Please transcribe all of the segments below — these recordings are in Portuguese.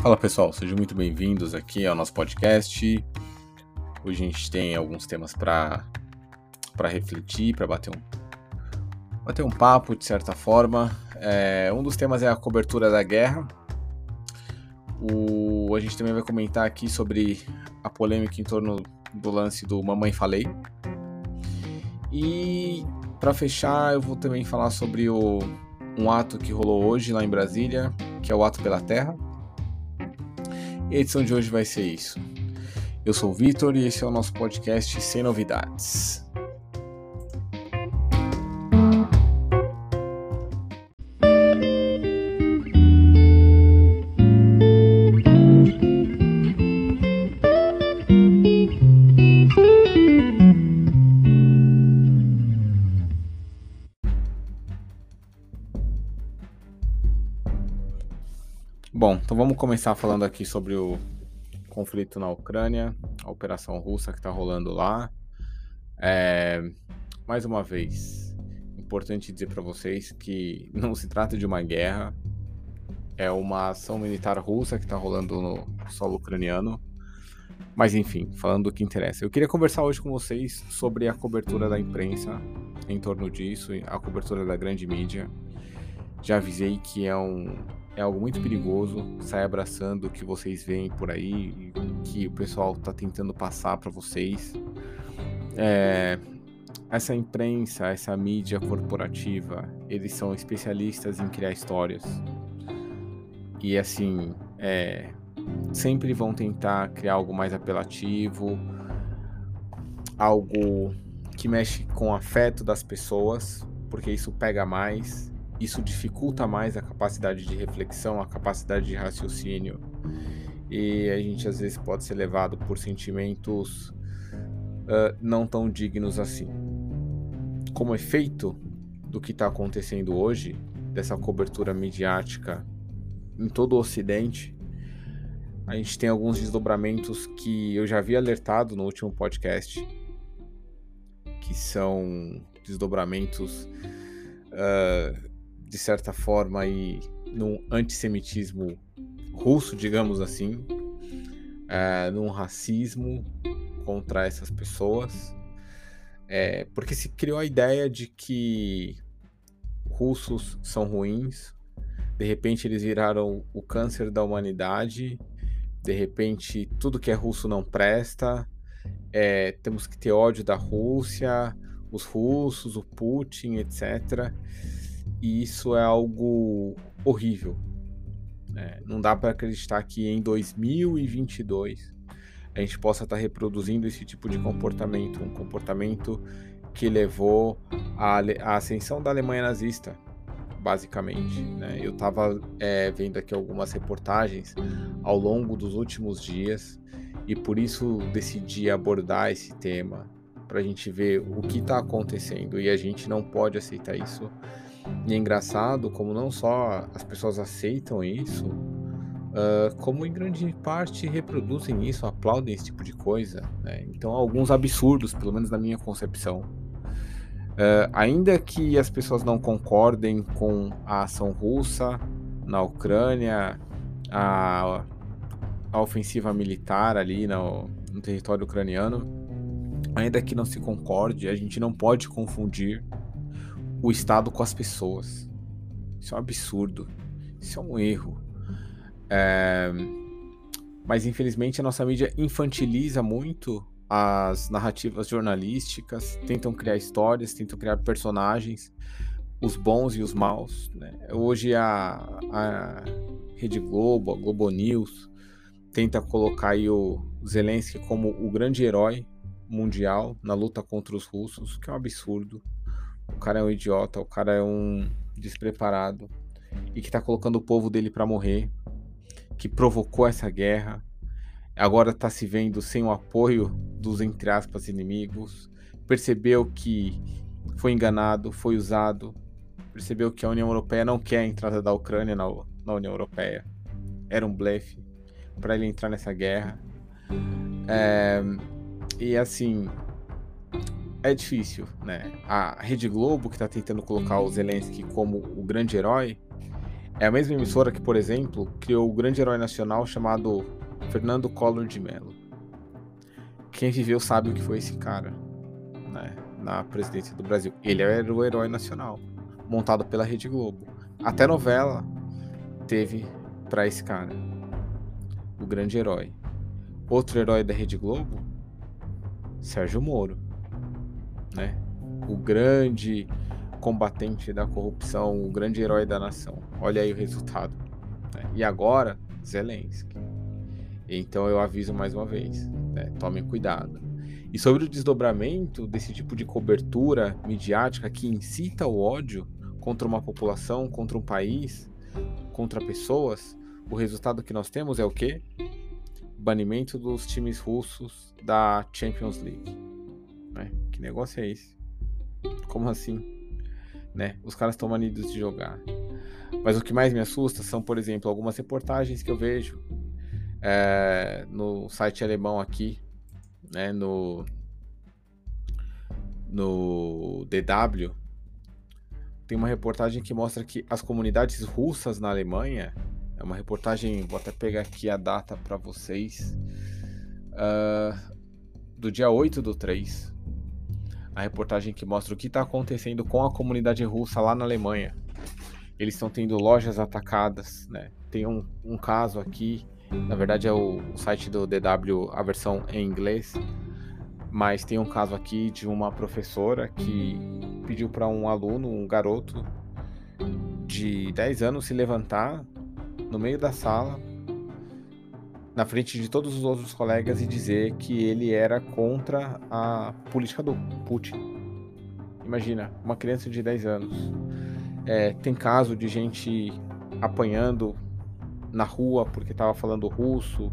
Fala pessoal, sejam muito bem-vindos aqui ao nosso podcast. Hoje a gente tem alguns temas para para refletir, para bater um bater um papo de certa forma. É, um dos temas é a cobertura da guerra. O, a gente também vai comentar aqui sobre a polêmica em torno do lance do Mamãe Falei. E para fechar, eu vou também falar sobre o, um ato que rolou hoje lá em Brasília, que é o Ato pela Terra. E a edição de hoje vai ser isso. Eu sou o Vitor e esse é o nosso podcast Sem Novidades. Vamos começar falando aqui sobre o conflito na Ucrânia, a operação russa que está rolando lá. É, mais uma vez, importante dizer para vocês que não se trata de uma guerra, é uma ação militar russa que está rolando no solo ucraniano. Mas enfim, falando do que interessa. Eu queria conversar hoje com vocês sobre a cobertura da imprensa em torno disso, a cobertura da grande mídia. Já avisei que é um, é algo muito perigoso. Sai abraçando o que vocês veem por aí, que o pessoal está tentando passar para vocês. É, essa imprensa, essa mídia corporativa, eles são especialistas em criar histórias. E assim, é, sempre vão tentar criar algo mais apelativo, algo que mexe com o afeto das pessoas, porque isso pega mais isso dificulta mais a capacidade de reflexão, a capacidade de raciocínio. E a gente às vezes pode ser levado por sentimentos uh, não tão dignos assim. Como efeito do que está acontecendo hoje, dessa cobertura midiática em todo o Ocidente, a gente tem alguns desdobramentos que eu já havia alertado no último podcast, que são desdobramentos uh, de certa forma, aí, num antissemitismo russo, digamos assim, é, num racismo contra essas pessoas, é, porque se criou a ideia de que russos são ruins, de repente eles viraram o câncer da humanidade, de repente tudo que é russo não presta, é, temos que ter ódio da Rússia, os russos, o Putin, etc. E isso é algo horrível. É, não dá para acreditar que em 2022 a gente possa estar tá reproduzindo esse tipo de comportamento, um comportamento que levou à, ascensão da Alemanha nazista, basicamente. Né? Eu estava é, vendo aqui algumas reportagens ao longo dos últimos dias e por isso decidi abordar esse tema para a gente ver o que está acontecendo e a gente não pode aceitar isso e é engraçado como não só as pessoas aceitam isso, uh, como em grande parte reproduzem isso, aplaudem esse tipo de coisa. Né? Então, alguns absurdos, pelo menos na minha concepção. Uh, ainda que as pessoas não concordem com a ação russa na Ucrânia, a, a ofensiva militar ali no, no território ucraniano, ainda que não se concorde, a gente não pode confundir o Estado com as pessoas. Isso é um absurdo. Isso é um erro. É... Mas infelizmente a nossa mídia infantiliza muito as narrativas jornalísticas, tentam criar histórias, tentam criar personagens, os bons e os maus. Né? Hoje a, a Rede Globo, a Globo News, tenta colocar aí o Zelensky como o grande herói mundial na luta contra os russos, que é um absurdo o cara é um idiota, o cara é um despreparado. E que tá colocando o povo dele para morrer, que provocou essa guerra, agora tá se vendo sem o apoio dos entre aspas inimigos, percebeu que foi enganado, foi usado, percebeu que a União Europeia não quer a entrada da Ucrânia na, na União Europeia, era um blefe para ele entrar nessa guerra. É, e assim, é difícil, né? A Rede Globo, que está tentando colocar o Zelensky como o grande herói, É a mesma emissora que, por exemplo, criou o grande herói nacional chamado Fernando Collor de Mello. Quem viveu sabe o que foi esse cara né, na presidência do Brasil. Ele era o herói nacional, montado pela Rede Globo. Até novela teve para esse cara, o grande herói. Outro herói da Rede Globo, Sérgio Moro, né? O grande combatente da corrupção, o grande herói da nação. Olha aí o resultado. Né? E agora, Zelensky. Então eu aviso mais uma vez, né? tomem cuidado. E sobre o desdobramento desse tipo de cobertura midiática que incita o ódio contra uma população, contra um país, contra pessoas, o resultado que nós temos é o quê? Banimento dos times russos da Champions League. Né? Que negócio é esse? Como assim? né? Os caras estão manidos de jogar. Mas o que mais me assusta são, por exemplo, algumas reportagens que eu vejo é, no site alemão aqui, né? No no DW tem uma reportagem que mostra que as comunidades russas na Alemanha é uma reportagem, vou até pegar aqui a data para vocês, uh, do dia 8 do 3 a reportagem que mostra o que está acontecendo com a comunidade russa lá na Alemanha. Eles estão tendo lojas atacadas, né? Tem um, um caso aqui, na verdade é o, o site do DW, a versão em inglês, mas tem um caso aqui de uma professora que pediu para um aluno, um garoto de 10 anos, se levantar no meio da sala na frente de todos os outros colegas e dizer que ele era contra a política do Putin. Imagina, uma criança de 10 anos. É, tem caso de gente apanhando na rua porque estava falando russo,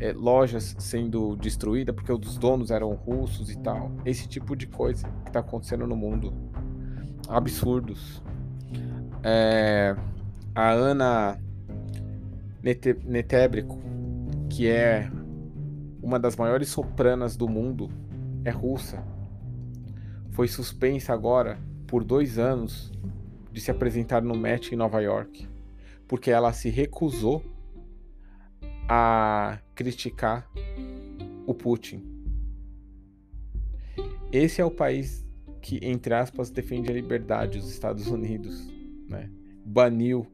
é, lojas sendo destruídas porque os donos eram russos e tal. Esse tipo de coisa que está acontecendo no mundo. Absurdos. É, a Ana Nete, Netebrico, que é uma das maiores sopranas do mundo, é russa. Foi suspensa agora por dois anos de se apresentar no Met em Nova York, porque ela se recusou a criticar o Putin. Esse é o país que, entre aspas, defende a liberdade, os Estados Unidos, né? Baniu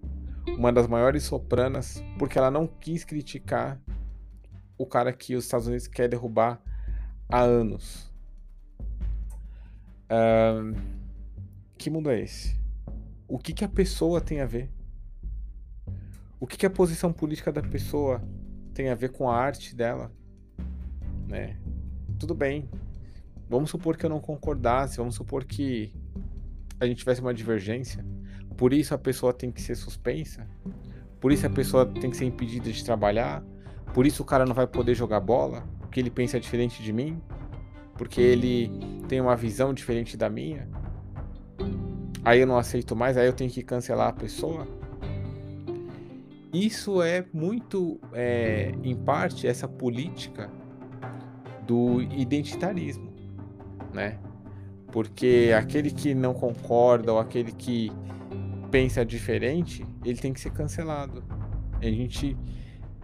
uma das maiores sopranas porque ela não quis criticar o cara que os Estados Unidos quer derrubar há anos. Um, que mundo é esse? O que, que a pessoa tem a ver? O que, que a posição política da pessoa tem a ver com a arte dela? Né? Tudo bem. Vamos supor que eu não concordasse, vamos supor que a gente tivesse uma divergência. Por isso a pessoa tem que ser suspensa? Por isso a pessoa tem que ser impedida de trabalhar? Por isso o cara não vai poder jogar bola, porque ele pensa diferente de mim, porque ele tem uma visão diferente da minha. Aí eu não aceito mais, aí eu tenho que cancelar a pessoa. Isso é muito, é, em parte, essa política do identitarismo, né? Porque aquele que não concorda ou aquele que pensa diferente, ele tem que ser cancelado. A gente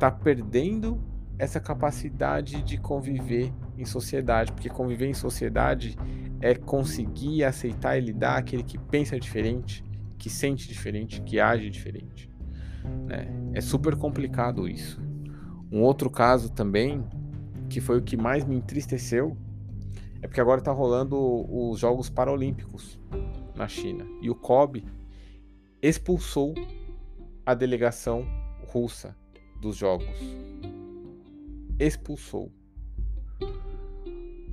está perdendo essa capacidade de conviver em sociedade, porque conviver em sociedade é conseguir aceitar e lidar aquele que pensa diferente, que sente diferente, que age diferente. Né? É super complicado isso. Um outro caso também, que foi o que mais me entristeceu, é porque agora está rolando os Jogos Paralímpicos na China. E o COB expulsou a delegação russa dos Jogos. Expulsou.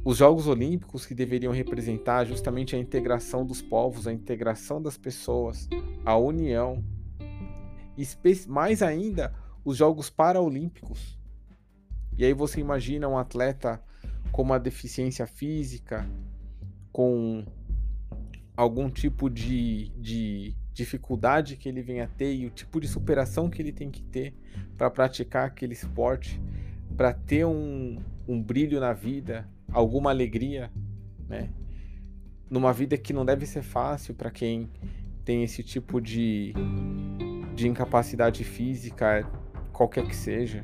Os Jogos Olímpicos, que deveriam representar justamente a integração dos povos, a integração das pessoas, a união, mais ainda os Jogos Paralímpicos. E aí você imagina um atleta com uma deficiência física, com algum tipo de, de dificuldade que ele venha ter e o tipo de superação que ele tem que ter para praticar aquele esporte, para ter um, um brilho na vida, alguma alegria, né? Numa vida que não deve ser fácil para quem tem esse tipo de, de incapacidade física, qualquer que seja.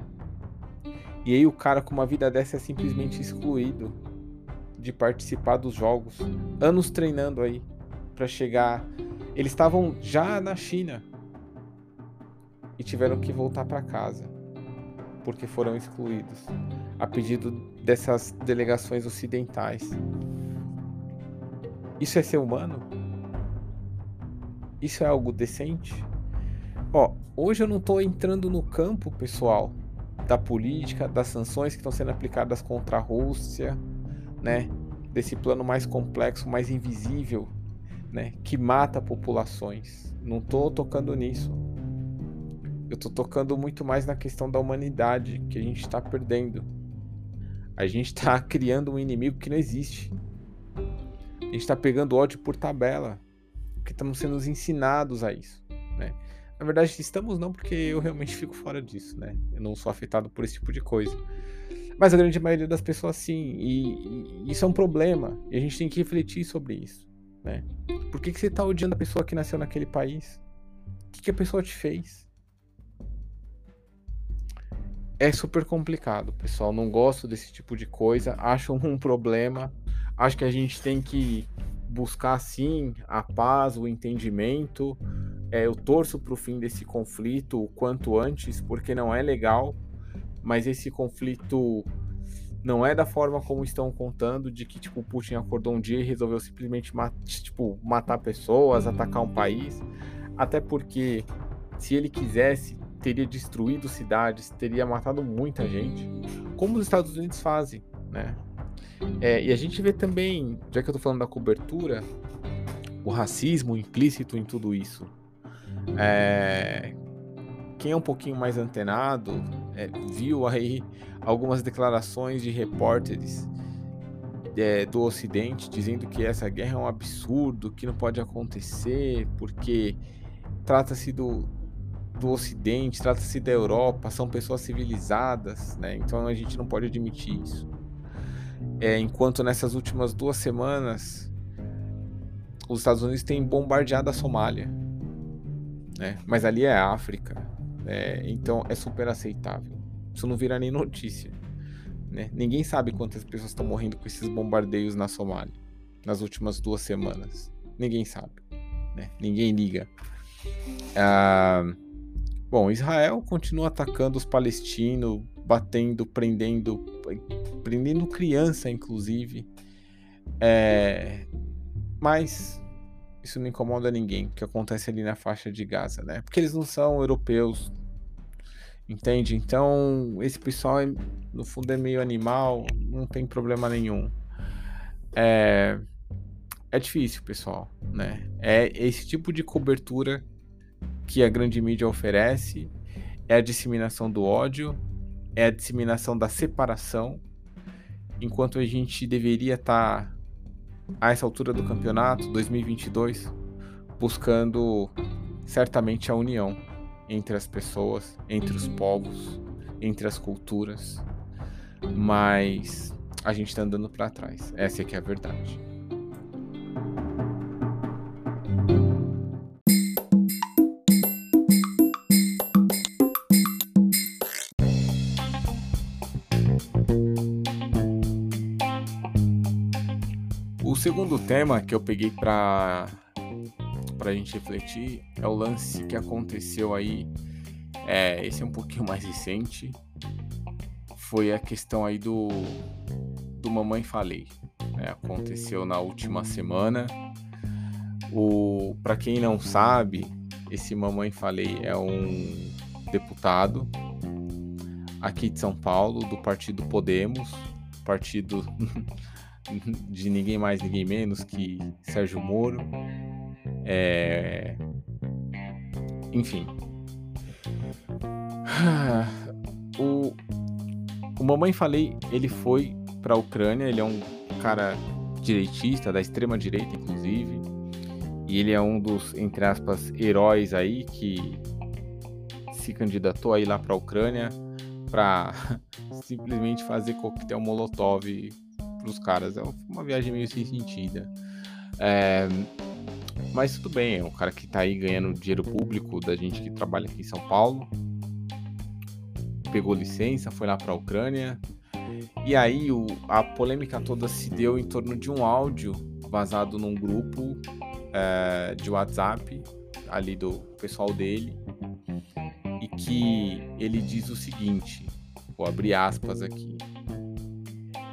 E aí o cara com uma vida dessa é simplesmente excluído de participar dos jogos. Anos treinando aí para chegar. Eles estavam já na China e tiveram que voltar para casa porque foram excluídos a pedido dessas delegações ocidentais. Isso é ser humano? Isso é algo decente? Ó, hoje eu não estou entrando no campo, pessoal, da política, das sanções que estão sendo aplicadas contra a Rússia, né? Desse plano mais complexo, mais invisível, né? Que mata populações. Não estou tocando nisso. Eu estou tocando muito mais na questão da humanidade que a gente está perdendo. A gente está criando um inimigo que não existe. A gente está pegando ódio por tabela, porque estamos sendo ensinados a isso, né? Na verdade, estamos não, porque eu realmente fico fora disso, né? Eu não sou afetado por esse tipo de coisa. Mas a grande maioria das pessoas sim, e, e isso é um problema, e a gente tem que refletir sobre isso, né? Por que, que você está odiando a pessoa que nasceu naquele país? O que, que a pessoa te fez? É super complicado, pessoal. Não gosto desse tipo de coisa, acho um problema. Acho que a gente tem que buscar sim a paz, o entendimento. É, eu torço para o fim desse conflito o quanto antes, porque não é legal mas esse conflito não é da forma como estão contando, de que tipo, o Putin acordou um dia e resolveu simplesmente mat tipo, matar pessoas, atacar um país. Até porque, se ele quisesse, teria destruído cidades, teria matado muita gente, como os Estados Unidos fazem, né? É, e a gente vê também, já que eu tô falando da cobertura, o racismo implícito em tudo isso. É, quem é um pouquinho mais antenado é, viu aí algumas declarações de repórteres é, do Ocidente dizendo que essa guerra é um absurdo, que não pode acontecer, porque trata-se do, do Ocidente, trata-se da Europa, são pessoas civilizadas, né? Então a gente não pode admitir isso. É, enquanto nessas últimas duas semanas os Estados Unidos têm bombardeado a Somália, né? Mas ali é África, é, então é super aceitável. Isso não vira nem notícia. Né? Ninguém sabe quantas pessoas estão morrendo com esses bombardeios na Somália nas últimas duas semanas. Ninguém sabe. Né? Ninguém liga. Ah, bom, Israel continua atacando os palestinos, batendo, prendendo, prendendo criança, inclusive. É, mas isso não incomoda ninguém, que acontece ali na faixa de Gaza, né? Porque eles não são europeus, entende? Então, esse pessoal, é, no fundo, é meio animal, não tem problema nenhum. É, é difícil, pessoal, né? É esse tipo de cobertura que a grande mídia oferece, é a disseminação do ódio, é a disseminação da separação, enquanto a gente deveria estar... Tá a essa altura do campeonato 2022, buscando certamente a união entre as pessoas, entre os povos, entre as culturas, mas a gente está andando para trás. Essa é que é a verdade. Segundo tema que eu peguei para para a gente refletir é o lance que aconteceu aí. É, esse é um pouquinho mais recente. Foi a questão aí do do Mamãe Falei. É, aconteceu na última semana. O para quem não sabe, esse Mamãe Falei é um deputado aqui de São Paulo do partido Podemos, partido de ninguém mais, ninguém menos que Sérgio Moro. É... Enfim. O, o Mamãe Falei, ele foi para a Ucrânia, ele é um cara direitista, da extrema direita, inclusive. E ele é um dos, entre aspas, heróis aí que se candidatou aí lá para a Ucrânia para simplesmente fazer coquetel molotov pros caras. É uma viagem meio sem sentido. É... Mas tudo bem, é um cara que tá aí ganhando dinheiro público da gente que trabalha aqui em São Paulo. Pegou licença, foi lá para a Ucrânia. E aí o, a polêmica toda se deu em torno de um áudio vazado num grupo é, de WhatsApp ali do pessoal dele e que ele diz o seguinte, vou abrir aspas aqui.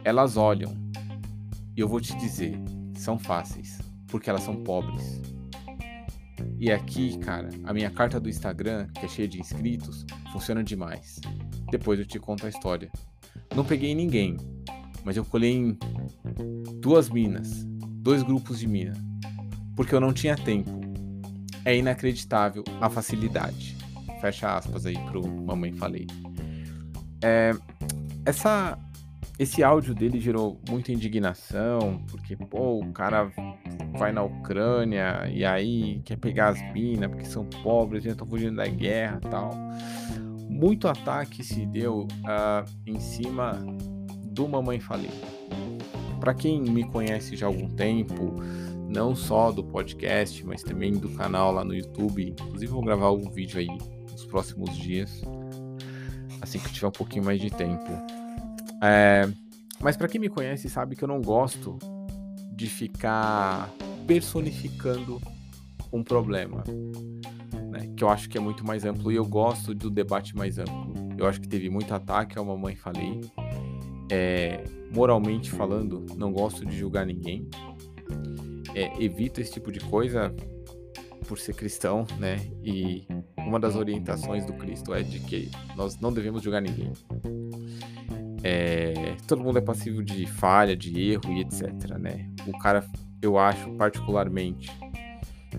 Elas olham e eu vou te dizer, são fáceis, porque elas são pobres. E aqui, cara, a minha carta do Instagram, que é cheia de inscritos, funciona demais. Depois eu te conto a história. Não peguei ninguém, mas eu colhei em duas minas, dois grupos de mina, porque eu não tinha tempo. É inacreditável a facilidade. Fecha aspas aí pro Mamãe Falei. É, essa, esse áudio dele gerou muita indignação, porque, pô, o cara vai na Ucrânia e aí quer pegar as minas porque são pobres, já estão fugindo da guerra tal. Muito ataque se deu uh, em cima do Mamãe Falei. Para quem me conhece já há algum tempo, não só do podcast, mas também do canal lá no YouTube, inclusive vou gravar algum vídeo aí nos próximos dias, assim que eu tiver um pouquinho mais de tempo. É, mas para quem me conhece sabe que eu não gosto de ficar personificando um problema, né? que eu acho que é muito mais amplo e eu gosto do debate mais amplo. Eu acho que teve muito ataque ao Mamãe Falei. É, moralmente falando, não gosto de julgar ninguém. É, evito esse tipo de coisa por ser cristão, né? E uma das orientações do Cristo é de que nós não devemos julgar ninguém. É, todo mundo é passivo de falha, de erro e etc, né? O cara, eu acho particularmente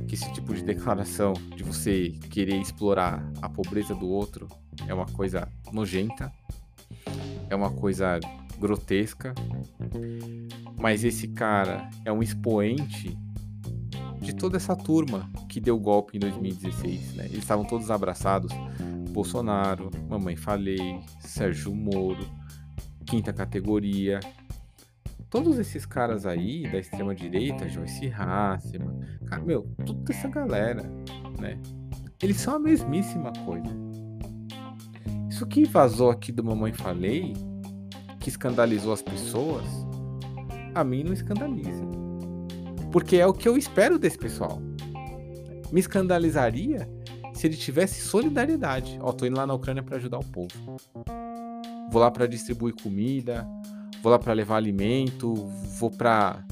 que esse tipo de declaração de você querer explorar a pobreza do outro é uma coisa nojenta, é uma coisa grotesca, mas esse cara é um expoente de toda essa turma que deu golpe em 2016, né? Eles estavam todos abraçados. Bolsonaro, Mamãe Falei, Sérgio Moro, Quinta Categoria. Todos esses caras aí da extrema direita, Joyce Hasselman, cara, meu, toda essa galera, né? Eles são a mesmíssima coisa. Isso que vazou aqui do Mamãe Falei, que escandalizou as pessoas, a mim não escandaliza. Porque é o que eu espero desse pessoal. Me escandalizaria se ele tivesse solidariedade. Ó, tô indo lá na Ucrânia para ajudar o povo. Vou lá para distribuir comida, vou lá para levar alimento, vou para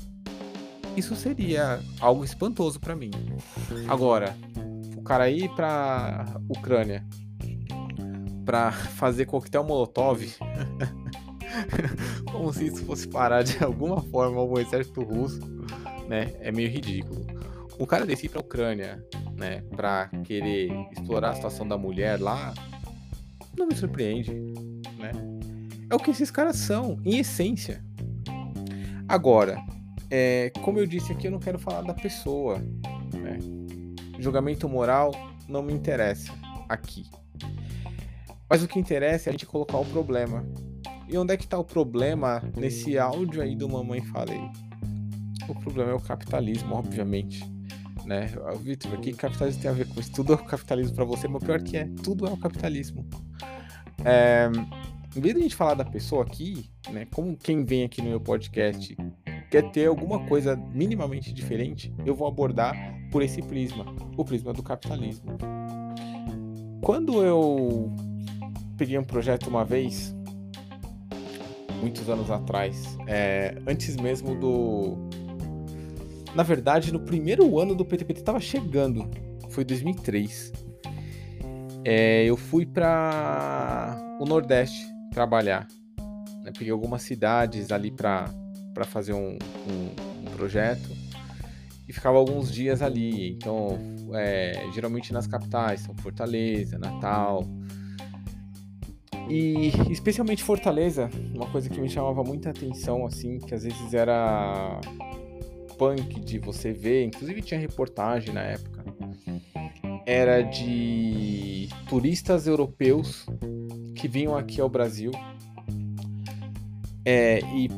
isso seria algo espantoso para mim. Agora, o cara ir para Ucrânia para fazer coquetel molotov como se isso fosse parar de alguma forma o exército russo né, é meio ridículo. Um cara desse ir pra Ucrânia, né, pra querer explorar a situação da mulher lá, não me surpreende, né? É o que esses caras são, em essência. Agora, é, como eu disse aqui, eu não quero falar da pessoa, né? Julgamento moral não me interessa aqui. Mas o que interessa é a gente colocar o problema. E onde é que tá o problema nesse áudio aí do Mamãe Falei? o problema é o capitalismo, obviamente. Né? Vitor, o que capitalismo tem a ver com isso? Tudo é o capitalismo para você, mas o pior que é, tudo é o capitalismo. É, em vez de a gente falar da pessoa aqui, né, como quem vem aqui no meu podcast quer ter alguma coisa minimamente diferente, eu vou abordar por esse prisma, o prisma do capitalismo. Quando eu peguei um projeto uma vez, muitos anos atrás, é, antes mesmo do na verdade, no primeiro ano do PTPT estava chegando, foi 2003. É, eu fui para o Nordeste trabalhar. Né? Peguei algumas cidades ali para fazer um, um, um, projeto e ficava alguns dias ali. Então, é, geralmente nas capitais, são Fortaleza, Natal. E especialmente Fortaleza, uma coisa que me chamava muita atenção, assim, que às vezes era punk de você ver, inclusive tinha reportagem na época, era de turistas europeus que vinham aqui ao Brasil é, e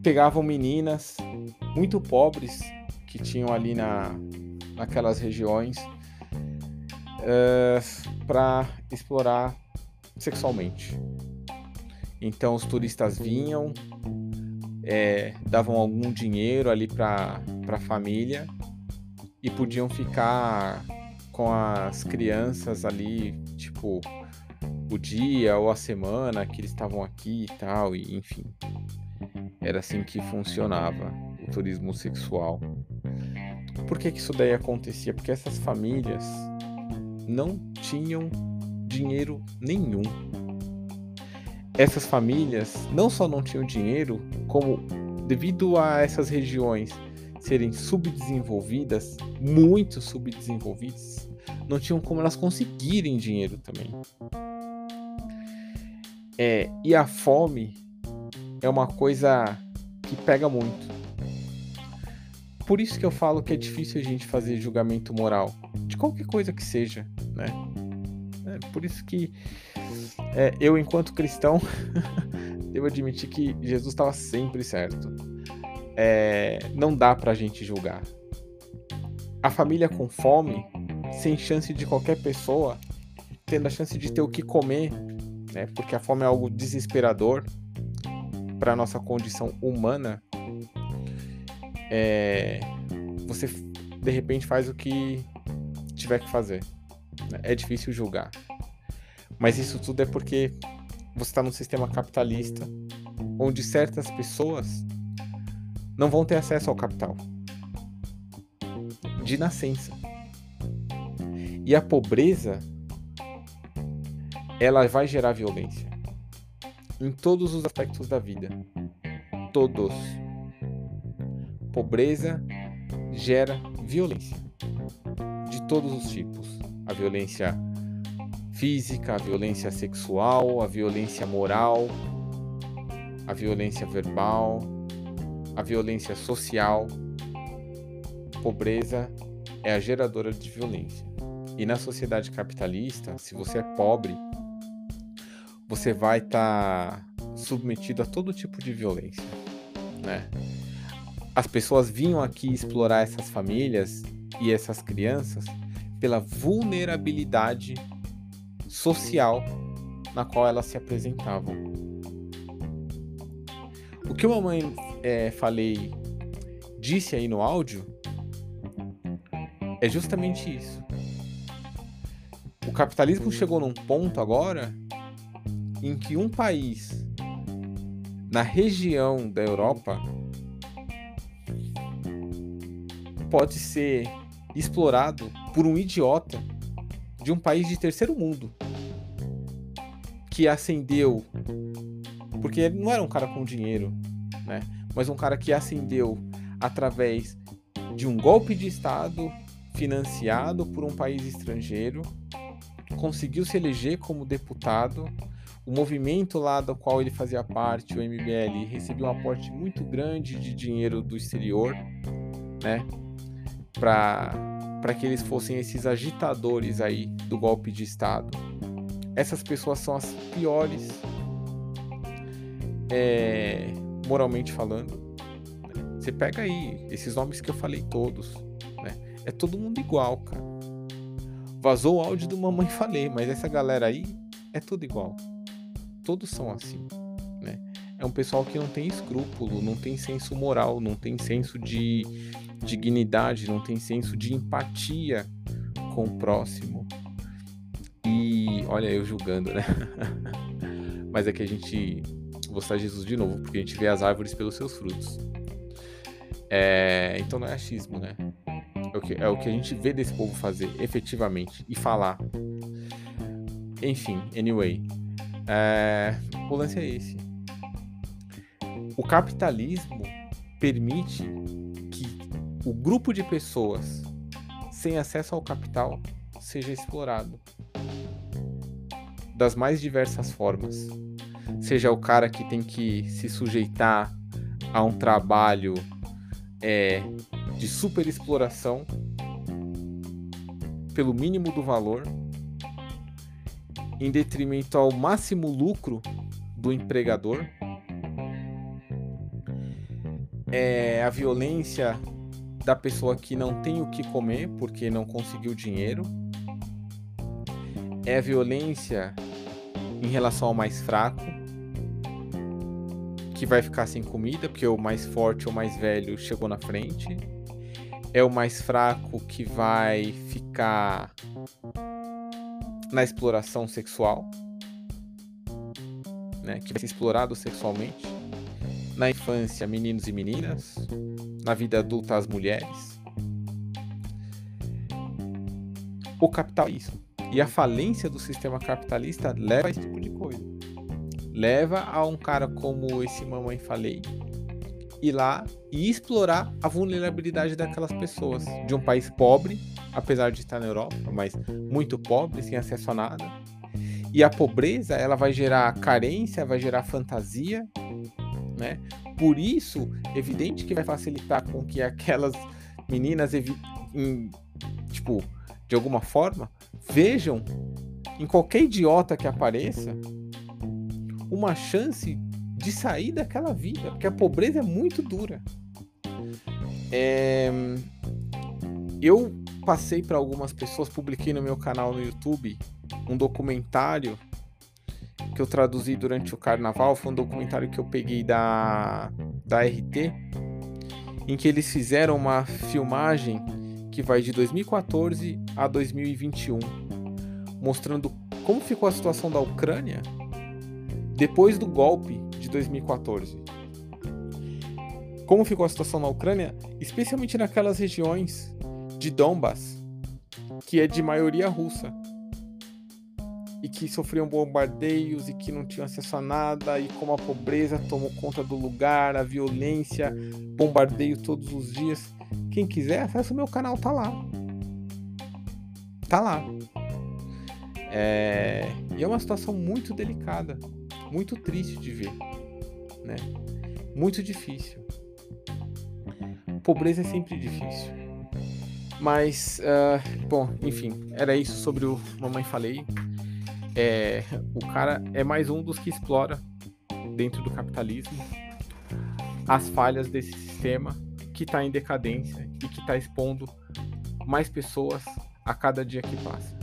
pegavam meninas muito pobres que tinham ali na, naquelas regiões uh, para explorar sexualmente. Então os turistas vinham, é, davam algum dinheiro ali para a família e podiam ficar com as crianças ali, tipo, o dia ou a semana que eles estavam aqui e tal, e enfim. Era assim que funcionava o turismo sexual. Por que, que isso daí acontecia? Porque essas famílias não tinham dinheiro nenhum. Essas famílias não só não tinham dinheiro, como devido a essas regiões serem subdesenvolvidas, muito subdesenvolvidas, não tinham como elas conseguirem dinheiro também. É, e a fome é uma coisa que pega muito. Por isso que eu falo que é difícil a gente fazer julgamento moral de qualquer coisa que seja, né? É por isso que é, eu, enquanto cristão, devo admitir que Jesus estava sempre certo. É, não dá pra gente julgar. A família com fome, sem chance de qualquer pessoa, tendo a chance de ter o que comer, né? Porque a fome é algo desesperador para nossa condição humana. É, você de repente faz o que tiver que fazer. Né? É difícil julgar. Mas isso tudo é porque você está num sistema capitalista onde certas pessoas não vão ter acesso ao capital de nascença. E a pobreza ela vai gerar violência em todos os aspectos da vida. Todos. Pobreza gera violência de todos os tipos. A violência física, a violência sexual, a violência moral, a violência verbal, a violência social. Pobreza é a geradora de violência. E na sociedade capitalista, se você é pobre, você vai estar tá submetido a todo tipo de violência, né? As pessoas vinham aqui explorar essas famílias e essas crianças pela vulnerabilidade social na qual elas se apresentavam. O que uma mãe é, falei disse aí no áudio é justamente isso. O capitalismo chegou num ponto agora em que um país na região da Europa pode ser explorado por um idiota de um país de terceiro mundo que ascendeu porque ele não era um cara com dinheiro, né? Mas um cara que ascendeu através de um golpe de estado financiado por um país estrangeiro, conseguiu se eleger como deputado. O movimento lá do qual ele fazia parte, o MBL, recebeu um aporte muito grande de dinheiro do exterior, né? Para que eles fossem esses agitadores aí do golpe de Estado. Essas pessoas são as piores, é, moralmente falando. Você pega aí esses nomes que eu falei todos, né? É todo mundo igual, cara. Vazou o áudio do Mamãe Falei, mas essa galera aí é tudo igual. Todos são assim, né? É um pessoal que não tem escrúpulo, não tem senso moral, não tem senso de dignidade, não tem senso de empatia com o próximo. E olha, eu julgando, né? Mas é que a gente. Vou citar Jesus de novo, porque a gente vê as árvores pelos seus frutos. É... Então não é achismo, né? É o, que, é o que a gente vê desse povo fazer efetivamente e falar. Enfim, anyway. É... O lance é esse. O capitalismo permite o grupo de pessoas sem acesso ao capital seja explorado das mais diversas formas. Seja o cara que tem que se sujeitar a um trabalho é, de super exploração pelo mínimo do valor, em detrimento ao máximo lucro do empregador. É, a violência da pessoa que não tem o que comer porque não conseguiu dinheiro. É a violência em relação ao mais fraco, que vai ficar sem comida porque o mais forte ou mais velho chegou na frente. É o mais fraco que vai ficar na exploração sexual, né, que vai ser explorado sexualmente. Na infância, meninos e meninas. Na vida adulta, as mulheres. O capitalismo e a falência do sistema capitalista leva a esse tipo de coisa. Leva a um cara como esse mamãe falei ir lá e explorar a vulnerabilidade daquelas pessoas de um país pobre, apesar de estar na Europa, mas muito pobre, sem acesso a nada. E a pobreza, ela vai gerar carência, vai gerar fantasia, né? Por isso, evidente que vai facilitar com que aquelas meninas, em, tipo, de alguma forma, vejam em qualquer idiota que apareça uma chance de sair daquela vida, porque a pobreza é muito dura. É... Eu passei para algumas pessoas, publiquei no meu canal no YouTube um documentário que eu traduzi durante o carnaval. Foi um documentário que eu peguei da, da RT, em que eles fizeram uma filmagem que vai de 2014 a 2021, mostrando como ficou a situação da Ucrânia depois do golpe de 2014. Como ficou a situação na Ucrânia, especialmente naquelas regiões de Donbass, que é de maioria russa, e que sofriam bombardeios e que não tinham acesso a nada, e como a pobreza tomou conta do lugar, a violência, bombardeio todos os dias. Quem quiser, acessa o meu canal, tá lá. Tá lá. É... E é uma situação muito delicada muito triste de ver, né? Muito difícil. Pobreza é sempre difícil. Mas, uh, bom, enfim, era isso sobre o Mamãe Falei. É, o cara é mais um dos que explora dentro do capitalismo as falhas desse sistema que está em decadência e que está expondo mais pessoas a cada dia que passa.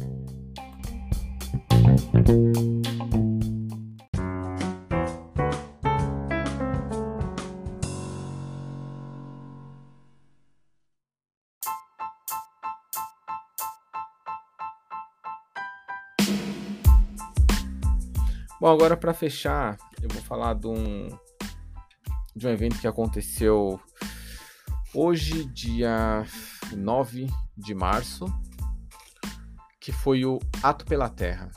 Bom, agora para fechar, eu vou falar de um, de um evento que aconteceu hoje, dia 9 de março, que foi o Ato pela Terra.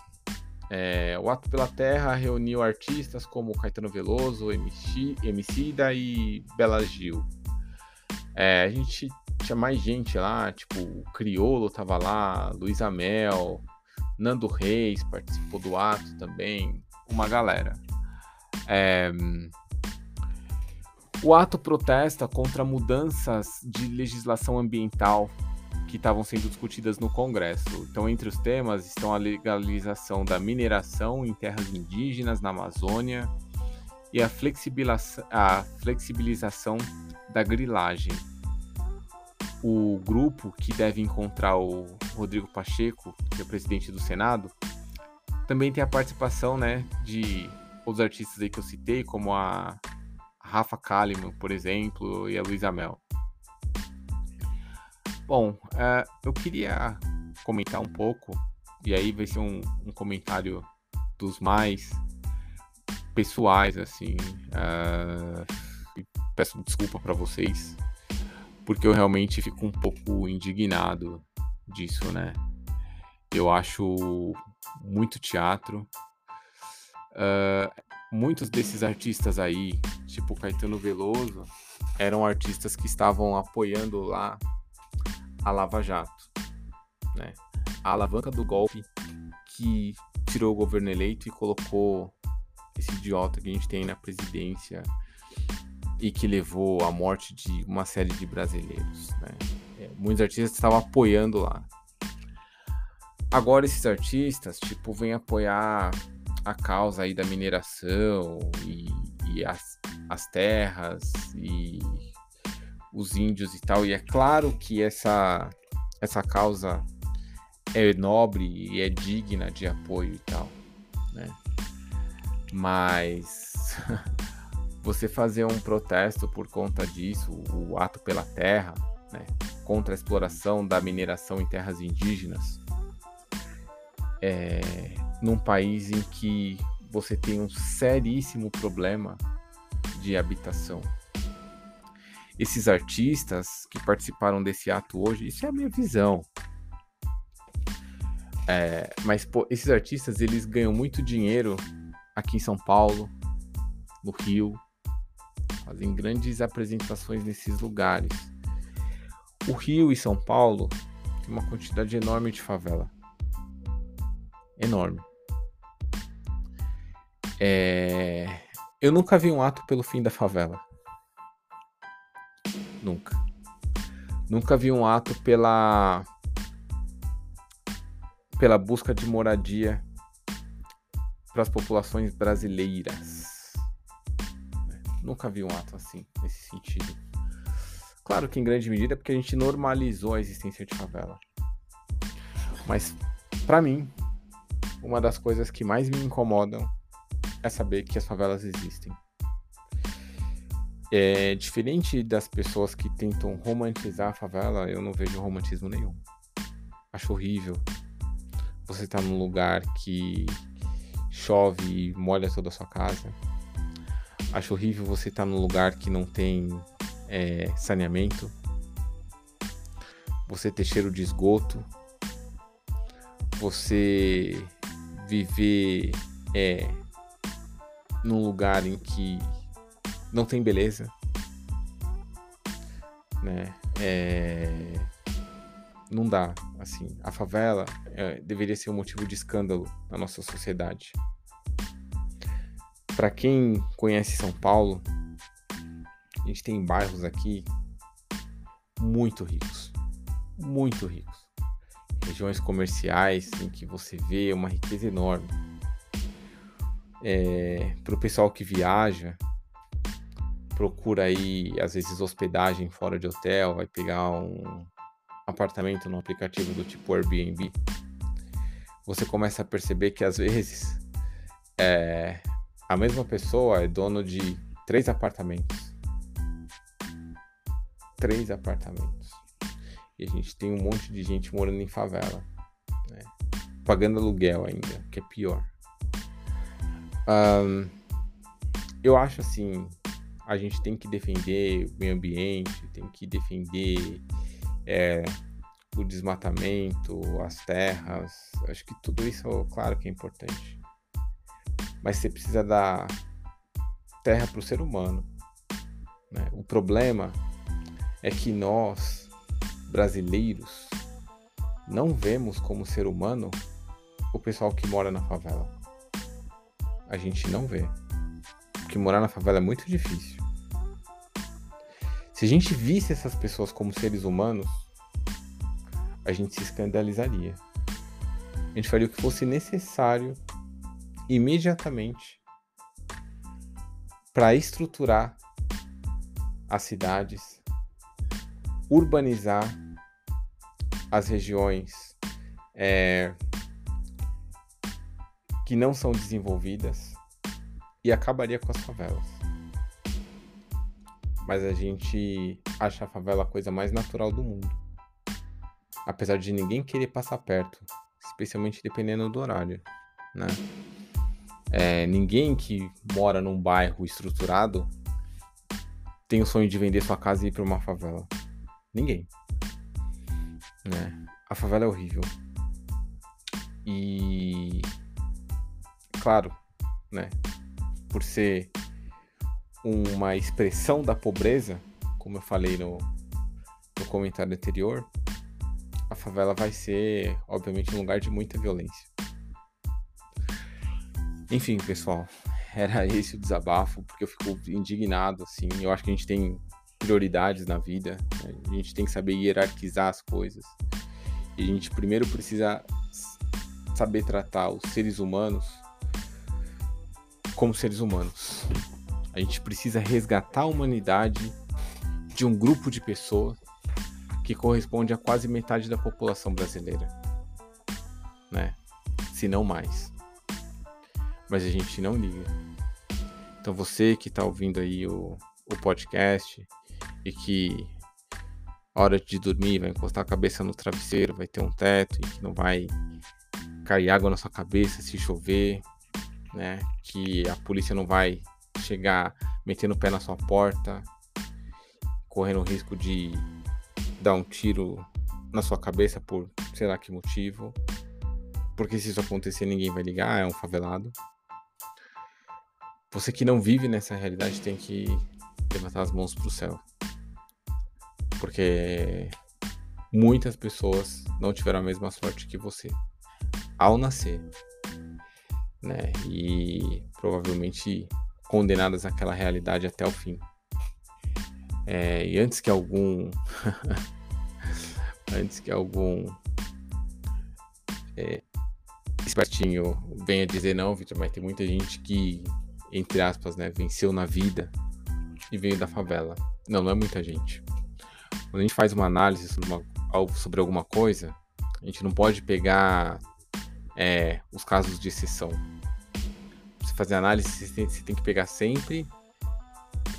É, o Ato pela Terra reuniu artistas como Caetano Veloso, MC, Emicida e Bela Gil. É, a gente tinha mais gente lá, tipo, o Criolo tava lá, Luiz Amel, Nando Reis participou do ato também, uma galera. É... O ato protesta contra mudanças de legislação ambiental que estavam sendo discutidas no Congresso. Então, entre os temas estão a legalização da mineração em terras indígenas na Amazônia e a flexibilização, a flexibilização da grilagem. O grupo que deve encontrar o Rodrigo Pacheco, que é o presidente do Senado, também tem a participação, né, de outros artistas aí que eu citei, como a Rafa Kalimann, por exemplo, e a Luísa Mel. Bom, uh, eu queria comentar um pouco, e aí vai ser um, um comentário dos mais pessoais, assim. Uh, peço desculpa para vocês, porque eu realmente fico um pouco indignado disso, né? Eu acho muito teatro. Uh, muitos desses artistas aí, tipo Caetano Veloso, eram artistas que estavam apoiando lá a Lava Jato, né? A alavanca do golpe que tirou o governo eleito e colocou esse idiota que a gente tem na presidência e que levou à morte de uma série de brasileiros, né? É, muitos artistas estavam apoiando lá. Agora esses artistas, tipo, vêm apoiar a causa aí da mineração e, e as, as terras e os índios e tal. E é claro que essa, essa causa é nobre e é digna de apoio e tal, né? Mas você fazer um protesto por conta disso, o ato pela terra, né, contra a exploração da mineração em terras indígenas, é, num país em que você tem um seríssimo problema de habitação. Esses artistas que participaram desse ato hoje, isso é a minha visão. É, mas pô, esses artistas eles ganham muito dinheiro aqui em São Paulo, no Rio, fazem grandes apresentações nesses lugares. O Rio e São Paulo tem uma quantidade enorme de favela. Enorme. É... Eu nunca vi um ato pelo fim da favela. Nunca. Nunca vi um ato pela pela busca de moradia para as populações brasileiras. Nunca vi um ato assim, nesse sentido. Claro que em grande medida porque a gente normalizou a existência de favela. Mas, para mim, uma das coisas que mais me incomodam é saber que as favelas existem. É diferente das pessoas que tentam romantizar a favela, eu não vejo romantismo nenhum. Acho horrível. Você tá num lugar que chove e molha toda a sua casa. Acho horrível você estar tá num lugar que não tem é, saneamento. Você ter cheiro de esgoto. Você viver é, num lugar em que não tem beleza. Né? É... Não dá, assim. A favela é, deveria ser um motivo de escândalo na nossa sociedade. Para quem conhece São Paulo, a gente tem bairros aqui muito ricos, muito ricos. Regiões comerciais em que você vê uma riqueza enorme. É, para o pessoal que viaja, procura aí às vezes hospedagem fora de hotel, vai pegar um apartamento no aplicativo do tipo Airbnb, você começa a perceber que às vezes é, a mesma pessoa é dono de três apartamentos. Três apartamentos. E a gente tem um monte de gente morando em favela. Né? Pagando aluguel ainda, que é pior. Um, eu acho assim, a gente tem que defender o meio ambiente, tem que defender é, o desmatamento, as terras. Acho que tudo isso, claro que é importante mas você precisa dar terra para o ser humano. Né? O problema é que nós, brasileiros, não vemos como ser humano o pessoal que mora na favela. A gente não vê. Porque morar na favela é muito difícil. Se a gente visse essas pessoas como seres humanos, a gente se escandalizaria. A gente faria o que fosse necessário imediatamente para estruturar as cidades, urbanizar as regiões é, que não são desenvolvidas e acabaria com as favelas. Mas a gente acha a favela a coisa mais natural do mundo. Apesar de ninguém querer passar perto, especialmente dependendo do horário, né? É, ninguém que mora num bairro estruturado tem o sonho de vender sua casa e ir para uma favela. Ninguém. Né? A favela é horrível. E claro, né? Por ser uma expressão da pobreza, como eu falei no, no comentário anterior, a favela vai ser, obviamente, um lugar de muita violência. Enfim, pessoal, era esse o desabafo, porque eu fico indignado, assim. Eu acho que a gente tem prioridades na vida, né? a gente tem que saber hierarquizar as coisas. E a gente primeiro precisa saber tratar os seres humanos como seres humanos. A gente precisa resgatar a humanidade de um grupo de pessoas que corresponde a quase metade da população brasileira, né? Se não mais. Mas a gente não liga. Então você que está ouvindo aí o, o podcast e que hora de dormir vai encostar a cabeça no travesseiro, vai ter um teto e que não vai cair água na sua cabeça se chover, né? Que a polícia não vai chegar metendo o pé na sua porta, correndo o risco de dar um tiro na sua cabeça por sei lá que motivo. Porque se isso acontecer, ninguém vai ligar, é um favelado. Você que não vive nessa realidade tem que levantar as mãos pro céu. Porque muitas pessoas não tiveram a mesma sorte que você ao nascer, né? E provavelmente condenadas àquela realidade até o fim. É, e antes que algum antes que algum é, espertinho venha dizer não, Vitor, mas tem muita gente que, entre aspas, né, venceu na vida e veio da favela. Não, não é muita gente. Quando a gente faz uma análise sobre, uma, sobre alguma coisa, a gente não pode pegar é, os casos de exceção. Pra você fazer análise, você tem, você tem que pegar sempre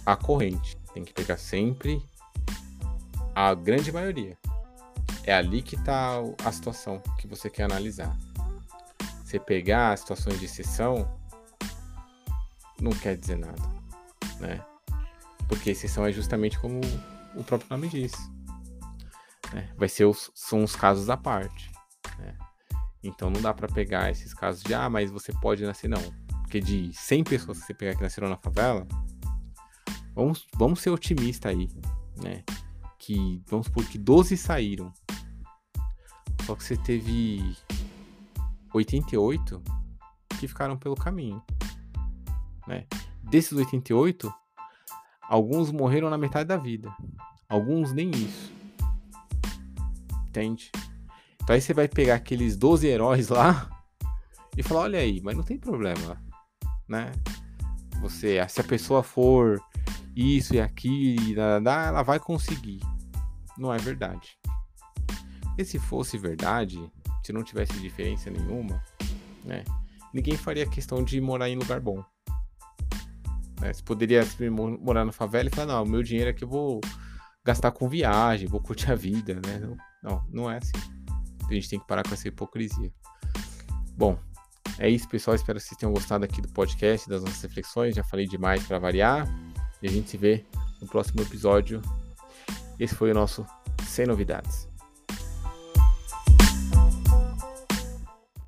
a corrente. Tem que pegar sempre a grande maioria. É ali que está a situação que você quer analisar. Você pegar as situações de exceção não quer dizer nada, né? Porque exceção é justamente como o próprio nome diz. Né? Vai ser os, são os casos à parte. Né? Então não dá para pegar esses casos de ah, mas você pode nascer não. Porque de 100 pessoas que você pegar que nasceram na favela, vamos, vamos ser otimistas aí, né? Que vamos supor que 12 saíram. Só que você teve 88 que ficaram pelo caminho, né? Desses 88, alguns morreram na metade da vida. Alguns nem isso. Entende? Então aí você vai pegar aqueles 12 heróis lá e falar, olha aí, mas não tem problema, né? Você, se a pessoa for isso e aquilo, ela vai conseguir. Não é verdade. E se fosse verdade, se não tivesse diferença nenhuma, né? Ninguém faria questão de morar em lugar bom. Né? Você poderia morar na favela e falar, não, o meu dinheiro aqui eu vou gastar com viagem, vou curtir a vida, né? Não, não, é assim. A gente tem que parar com essa hipocrisia. Bom, é isso, pessoal. Espero que vocês tenham gostado aqui do podcast, das nossas reflexões. Já falei demais para variar. E a gente se vê no próximo episódio. Esse foi o nosso Sem Novidades.